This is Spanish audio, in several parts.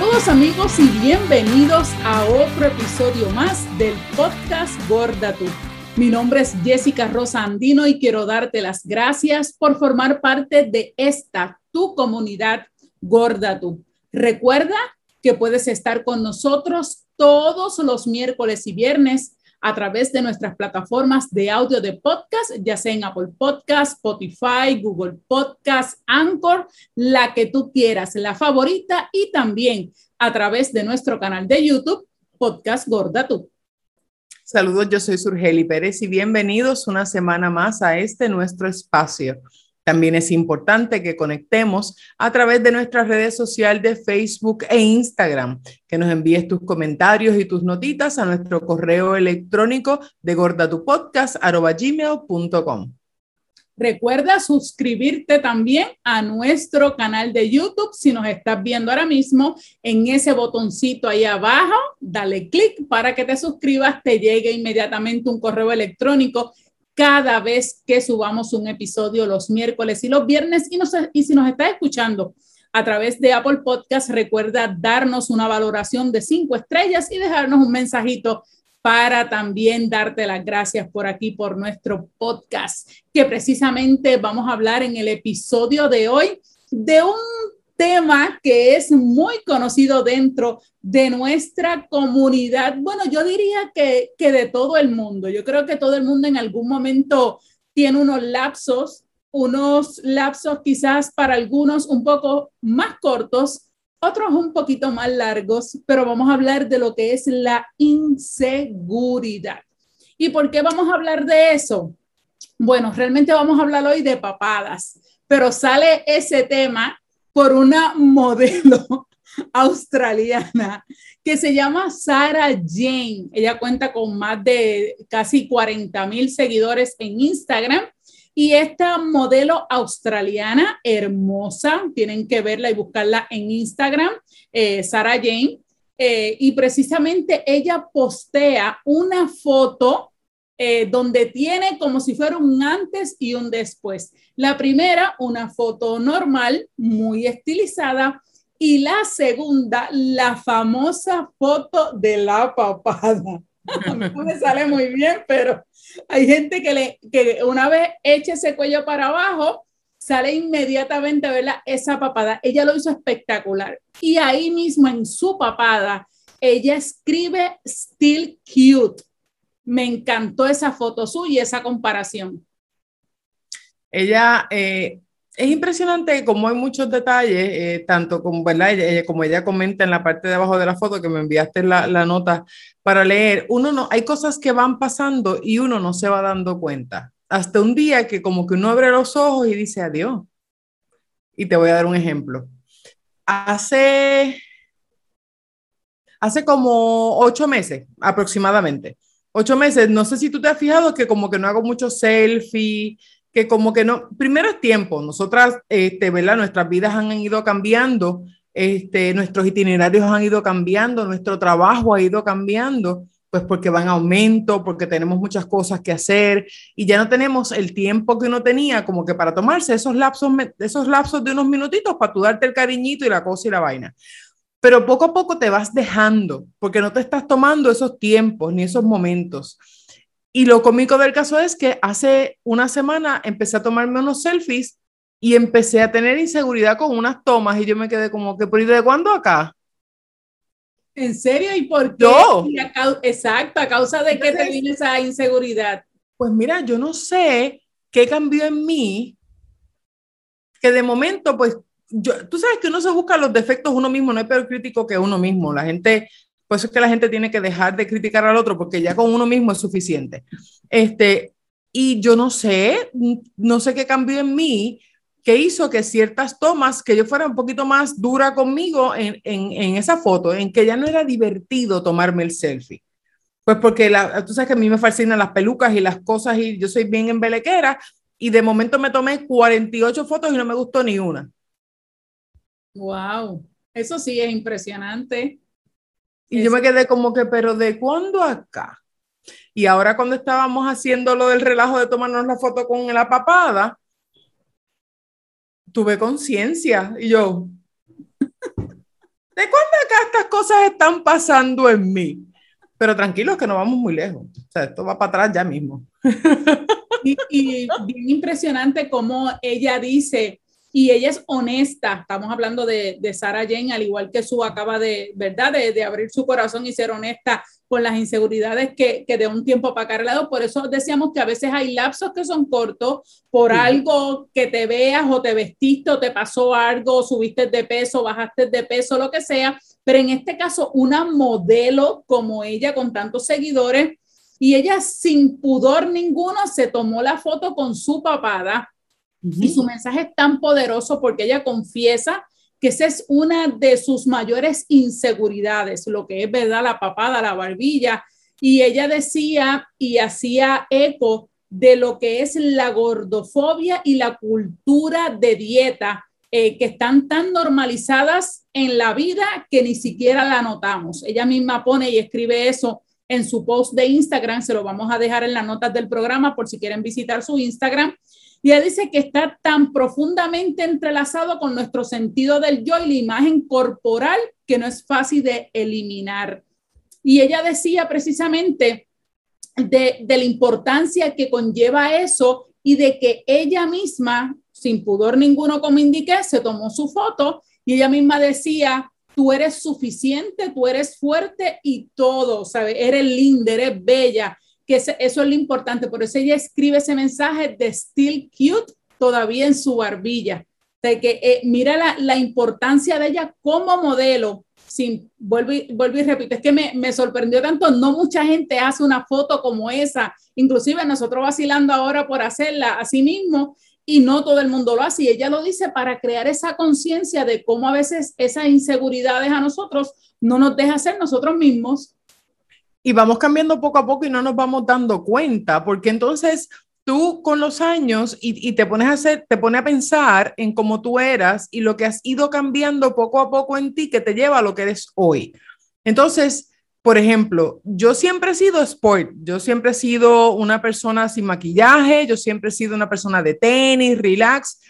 Saludos amigos y bienvenidos a otro episodio más del podcast Gorda Tú. Mi nombre es Jessica Rosa Andino y quiero darte las gracias por formar parte de esta tu comunidad Gorda Tú. Recuerda que puedes estar con nosotros todos los miércoles y viernes a través de nuestras plataformas de audio de podcast, ya sea en Apple Podcast, Spotify, Google Podcast, Anchor, la que tú quieras, la favorita, y también a través de nuestro canal de YouTube, Podcast Gorda Tú. Saludos, yo soy Surgeli Pérez y bienvenidos una semana más a este nuestro espacio también es importante que conectemos a través de nuestras redes sociales de Facebook e Instagram, que nos envíes tus comentarios y tus notitas a nuestro correo electrónico de gordatupodcast.com. Recuerda suscribirte también a nuestro canal de YouTube. Si nos estás viendo ahora mismo, en ese botoncito ahí abajo, dale clic para que te suscribas, te llegue inmediatamente un correo electrónico cada vez que subamos un episodio los miércoles y los viernes. Y, y si nos está escuchando a través de Apple Podcast, recuerda darnos una valoración de cinco estrellas y dejarnos un mensajito para también darte las gracias por aquí, por nuestro podcast, que precisamente vamos a hablar en el episodio de hoy de un tema que es muy conocido dentro de nuestra comunidad. Bueno, yo diría que, que de todo el mundo. Yo creo que todo el mundo en algún momento tiene unos lapsos, unos lapsos quizás para algunos un poco más cortos, otros un poquito más largos, pero vamos a hablar de lo que es la inseguridad. ¿Y por qué vamos a hablar de eso? Bueno, realmente vamos a hablar hoy de papadas, pero sale ese tema por una modelo australiana que se llama Sarah Jane. Ella cuenta con más de casi 40 mil seguidores en Instagram. Y esta modelo australiana hermosa, tienen que verla y buscarla en Instagram, eh, Sarah Jane. Eh, y precisamente ella postea una foto eh, donde tiene como si fuera un antes y un después. La primera, una foto normal, muy estilizada, y la segunda, la famosa foto de la papada. No me sale muy bien, pero hay gente que, le, que una vez eche ese cuello para abajo, sale inmediatamente ¿verdad? esa papada. Ella lo hizo espectacular. Y ahí mismo en su papada, ella escribe still cute me encantó esa foto suya esa comparación. Ella, eh, es impresionante como hay muchos detalles, eh, tanto como, ¿verdad? Ella, como ella comenta en la parte de abajo de la foto que me enviaste la, la, nota para leer, uno no, hay cosas que van pasando y uno no se va dando cuenta. Hasta un día que como que uno abre los ojos y dice adiós. Y te voy a dar un ejemplo. Hace, hace como ocho meses aproximadamente, ocho meses, no sé si tú te has fijado que como que no hago mucho selfie, que como que no, primero es tiempo, nosotras, este, ¿verdad? Nuestras vidas han ido cambiando, este, nuestros itinerarios han ido cambiando, nuestro trabajo ha ido cambiando, pues porque van a aumento, porque tenemos muchas cosas que hacer y ya no tenemos el tiempo que uno tenía como que para tomarse esos lapsos, esos lapsos de unos minutitos para tú darte el cariñito y la cosa y la vaina pero poco a poco te vas dejando, porque no te estás tomando esos tiempos ni esos momentos. Y lo cómico del caso es que hace una semana empecé a tomarme unos selfies y empecé a tener inseguridad con unas tomas y yo me quedé como que, ¿pero y de cuándo acá? ¿En serio? ¿Y por qué? Yo. Exacto, a causa de qué te viene esa inseguridad. Pues mira, yo no sé qué cambió en mí, que de momento, pues tú sabes que uno se busca los defectos uno mismo, no hay peor crítico que uno mismo. La gente, por eso es que la gente tiene que dejar de criticar al otro, porque ya con uno mismo es suficiente. Este, y yo no sé, no sé qué cambió en mí que hizo que ciertas tomas, que yo fuera un poquito más dura conmigo en, en, en esa foto, en que ya no era divertido tomarme el selfie. Pues porque tú sabes que a mí me fascinan las pelucas y las cosas y yo soy bien embelequera y de momento me tomé 48 fotos y no me gustó ni una. Wow, eso sí es impresionante. Y yo me quedé como que, pero ¿de cuándo acá? Y ahora cuando estábamos haciendo lo del relajo de tomarnos la foto con la papada, tuve conciencia y yo, ¿De cuándo acá estas cosas están pasando en mí? Pero tranquilos que no vamos muy lejos. O sea, esto va para atrás ya mismo. Y, y bien impresionante como ella dice, y ella es honesta, estamos hablando de, de Sarah Jane, al igual que su acaba de, ¿verdad?, de, de, abrir su corazón y ser honesta con las inseguridades que, que de un tiempo para acá lado. Por eso decíamos que a veces hay lapsos que son cortos por sí. algo que te veas o te vestiste o te pasó algo, subiste de peso, bajaste de peso, lo que sea. Pero en este caso, una modelo como ella con tantos seguidores y ella sin pudor ninguno se tomó la foto con su papada Uh -huh. Y su mensaje es tan poderoso porque ella confiesa que esa es una de sus mayores inseguridades, lo que es verdad, la papada, la barbilla. Y ella decía y hacía eco de lo que es la gordofobia y la cultura de dieta, eh, que están tan normalizadas en la vida que ni siquiera la notamos. Ella misma pone y escribe eso en su post de Instagram, se lo vamos a dejar en las notas del programa por si quieren visitar su Instagram. Y ella dice que está tan profundamente entrelazado con nuestro sentido del yo y la imagen corporal que no es fácil de eliminar. Y ella decía precisamente de, de la importancia que conlleva eso y de que ella misma, sin pudor ninguno como indiqué, se tomó su foto y ella misma decía, tú eres suficiente, tú eres fuerte y todo, ¿sabes? Eres linda, eres bella que eso es lo importante. Por eso ella escribe ese mensaje de still cute todavía en su barbilla. De que eh, mira la, la, importancia de ella como modelo. Sin, vuelvo, y, vuelvo y repito, es que me, me, sorprendió tanto, no mucha gente hace una foto como esa, inclusive nosotros vacilando ahora por hacerla así mismo y no todo el mundo lo hace y ella lo dice para crear esa conciencia de cómo a veces esas inseguridades a nosotros no nos deja ser nosotros mismos y vamos cambiando poco a poco y no nos vamos dando cuenta, porque entonces tú con los años y, te pones a hacer, te pone a pensar en cómo tú eras y lo que has ido cambiando poco a poco en ti que te lleva a lo que eres hoy. Entonces, por ejemplo, yo siempre he sido sport, yo siempre he sido una persona sin maquillaje, yo siempre he sido una persona de tenis, relax,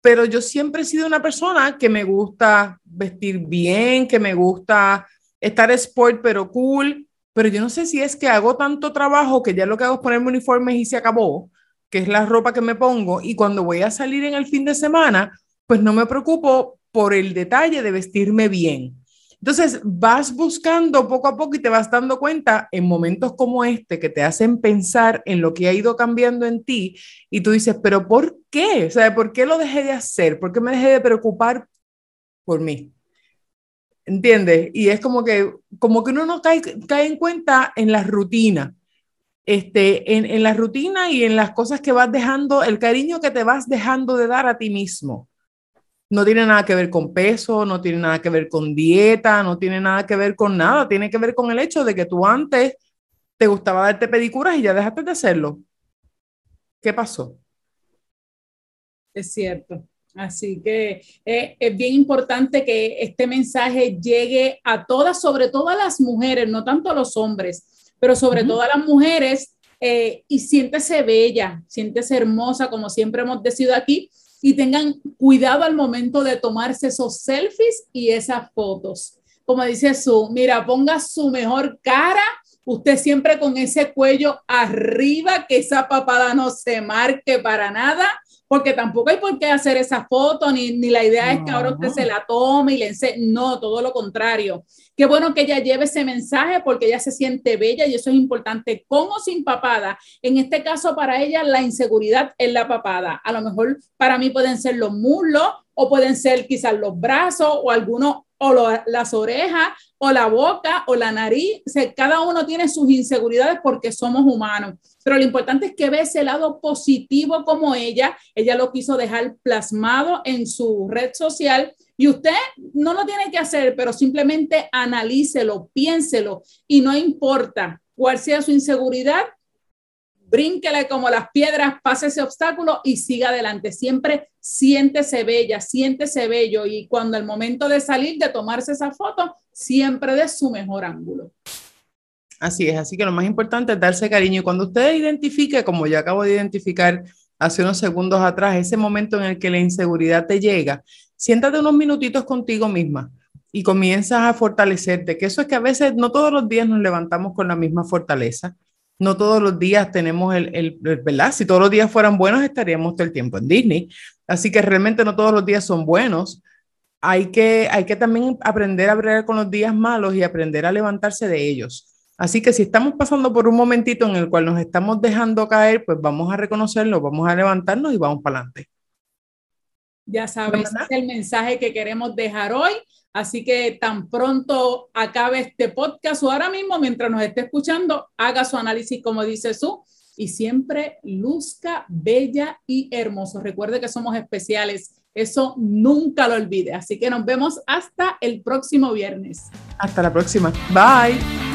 pero yo siempre he sido una persona que me gusta vestir bien, que me gusta estar sport pero cool, pero yo no sé si es que hago tanto trabajo que ya lo que hago es ponerme uniformes y se acabó, que es la ropa que me pongo, y cuando voy a salir en el fin de semana, pues no me preocupo por el detalle de vestirme bien. Entonces vas buscando poco a poco y te vas dando cuenta en momentos como este que te hacen pensar en lo que ha ido cambiando en ti y tú dices, pero ¿por qué? O sea, ¿por qué lo dejé de hacer? ¿Por qué me dejé de preocupar por mí? ¿entiendes? Y es como que, como que uno no cae, cae en cuenta en la rutina, este, en, en la rutina y en las cosas que vas dejando, el cariño que te vas dejando de dar a ti mismo. No tiene nada que ver con peso, no tiene nada que ver con dieta, no tiene nada que ver con nada, tiene que ver con el hecho de que tú antes te gustaba darte pedicuras y ya dejaste de hacerlo. ¿Qué pasó? Es cierto. Así que eh, es bien importante que este mensaje llegue a todas, sobre todo a las mujeres, no tanto a los hombres, pero sobre uh -huh. todo a las mujeres. Eh, y siéntese bella, siéntese hermosa, como siempre hemos decidido aquí, y tengan cuidado al momento de tomarse esos selfies y esas fotos. Como dice su, mira, ponga su mejor cara, usted siempre con ese cuello arriba, que esa papada no se marque para nada porque tampoco hay por qué hacer esa foto, ni, ni la idea no. es que ahora usted se la tome y le enseñe, no, todo lo contrario. Qué bueno que ella lleve ese mensaje porque ella se siente bella y eso es importante, con o sin papada. En este caso, para ella, la inseguridad es la papada. A lo mejor para mí pueden ser los muslos o pueden ser quizás los brazos o algunos o las orejas, o la boca, o la nariz. Cada uno tiene sus inseguridades porque somos humanos. Pero lo importante es que ve ese lado positivo como ella. Ella lo quiso dejar plasmado en su red social. Y usted no lo tiene que hacer, pero simplemente analícelo, piénselo y no importa cuál sea su inseguridad, brínquele como las piedras, pase ese obstáculo y siga adelante. Siempre siéntese bella, siéntese bello y cuando el momento de salir, de tomarse esa foto, siempre de su mejor ángulo. Así es, así que lo más importante es darse cariño. Y cuando usted identifique, como yo acabo de identificar hace unos segundos atrás, ese momento en el que la inseguridad te llega, siéntate unos minutitos contigo misma y comienzas a fortalecerte, que eso es que a veces no todos los días nos levantamos con la misma fortaleza, no todos los días tenemos el, el, ¿verdad? Si todos los días fueran buenos, estaríamos todo el tiempo en Disney. Así que realmente no todos los días son buenos. Hay que, hay que también aprender a bregar con los días malos y aprender a levantarse de ellos. Así que si estamos pasando por un momentito en el cual nos estamos dejando caer, pues vamos a reconocerlo, vamos a levantarnos y vamos para adelante. Ya sabes, es el mensaje que queremos dejar hoy. Así que tan pronto acabe este podcast o ahora mismo, mientras nos esté escuchando, haga su análisis como dice su y siempre luzca bella y hermoso. Recuerde que somos especiales. Eso nunca lo olvide. Así que nos vemos hasta el próximo viernes. Hasta la próxima. Bye.